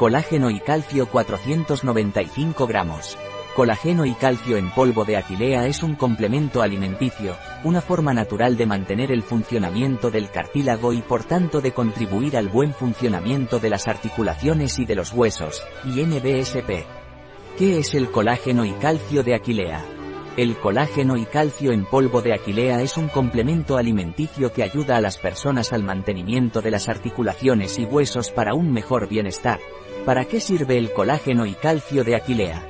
Colágeno y calcio 495 gramos. Colágeno y calcio en polvo de Aquilea es un complemento alimenticio, una forma natural de mantener el funcionamiento del cartílago y por tanto de contribuir al buen funcionamiento de las articulaciones y de los huesos, y NBSP. ¿Qué es el colágeno y calcio de Aquilea? El colágeno y calcio en polvo de Aquilea es un complemento alimenticio que ayuda a las personas al mantenimiento de las articulaciones y huesos para un mejor bienestar. ¿Para qué sirve el colágeno y calcio de Aquilea?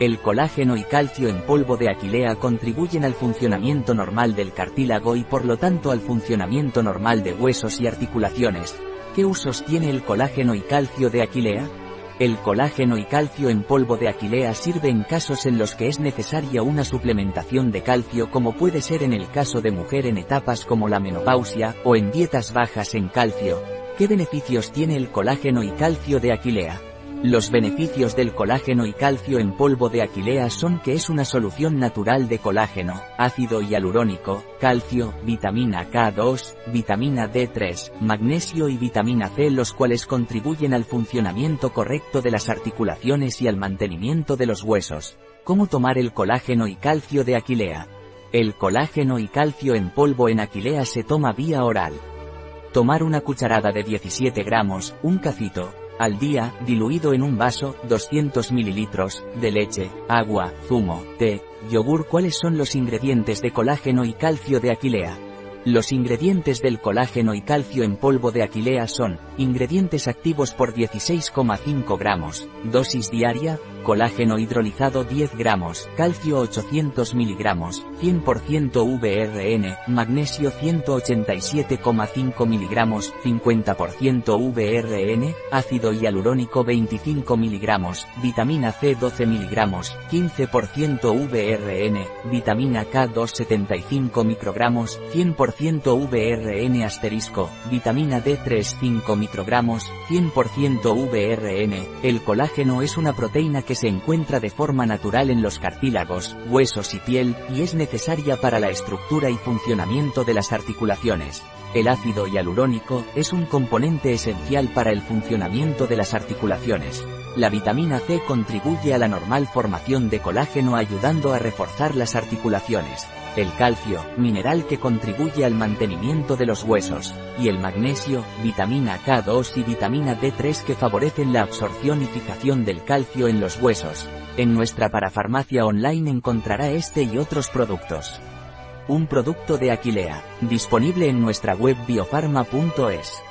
El colágeno y calcio en polvo de Aquilea contribuyen al funcionamiento normal del cartílago y por lo tanto al funcionamiento normal de huesos y articulaciones. ¿Qué usos tiene el colágeno y calcio de Aquilea? El colágeno y calcio en polvo de Aquilea sirve en casos en los que es necesaria una suplementación de calcio como puede ser en el caso de mujer en etapas como la menopausia o en dietas bajas en calcio. ¿Qué beneficios tiene el colágeno y calcio de Aquilea? Los beneficios del colágeno y calcio en polvo de Aquilea son que es una solución natural de colágeno, ácido hialurónico, calcio, vitamina K2, vitamina D3, magnesio y vitamina C los cuales contribuyen al funcionamiento correcto de las articulaciones y al mantenimiento de los huesos. ¿Cómo tomar el colágeno y calcio de Aquilea? El colágeno y calcio en polvo en Aquilea se toma vía oral. Tomar una cucharada de 17 gramos, un cacito, al día, diluido en un vaso, 200 mililitros, de leche, agua, zumo, té, yogur. ¿Cuáles son los ingredientes de colágeno y calcio de Aquilea? Los ingredientes del colágeno y calcio en polvo de Aquilea son, ingredientes activos por 16,5 gramos, dosis diaria, colágeno hidrolizado 10 gramos, calcio 800 miligramos, 100% VRN, magnesio 187,5 miligramos, 50% VRN, ácido hialurónico 25 miligramos, vitamina C 12 miligramos, 15% VRN, vitamina K2 75 microgramos, 100% VRN asterisco, vitamina D3 5 microgramos, 100% VRN, el colágeno es una proteína que se encuentra de forma natural en los cartílagos, huesos y piel, y es necesaria para la estructura y funcionamiento de las articulaciones. El ácido hialurónico es un componente esencial para el funcionamiento de las articulaciones. La vitamina C contribuye a la normal formación de colágeno ayudando a reforzar las articulaciones el calcio, mineral que contribuye al mantenimiento de los huesos, y el magnesio, vitamina K2 y vitamina D3 que favorecen la absorción y fijación del calcio en los huesos. En nuestra parafarmacia online encontrará este y otros productos. Un producto de Aquilea, disponible en nuestra web biofarma.es.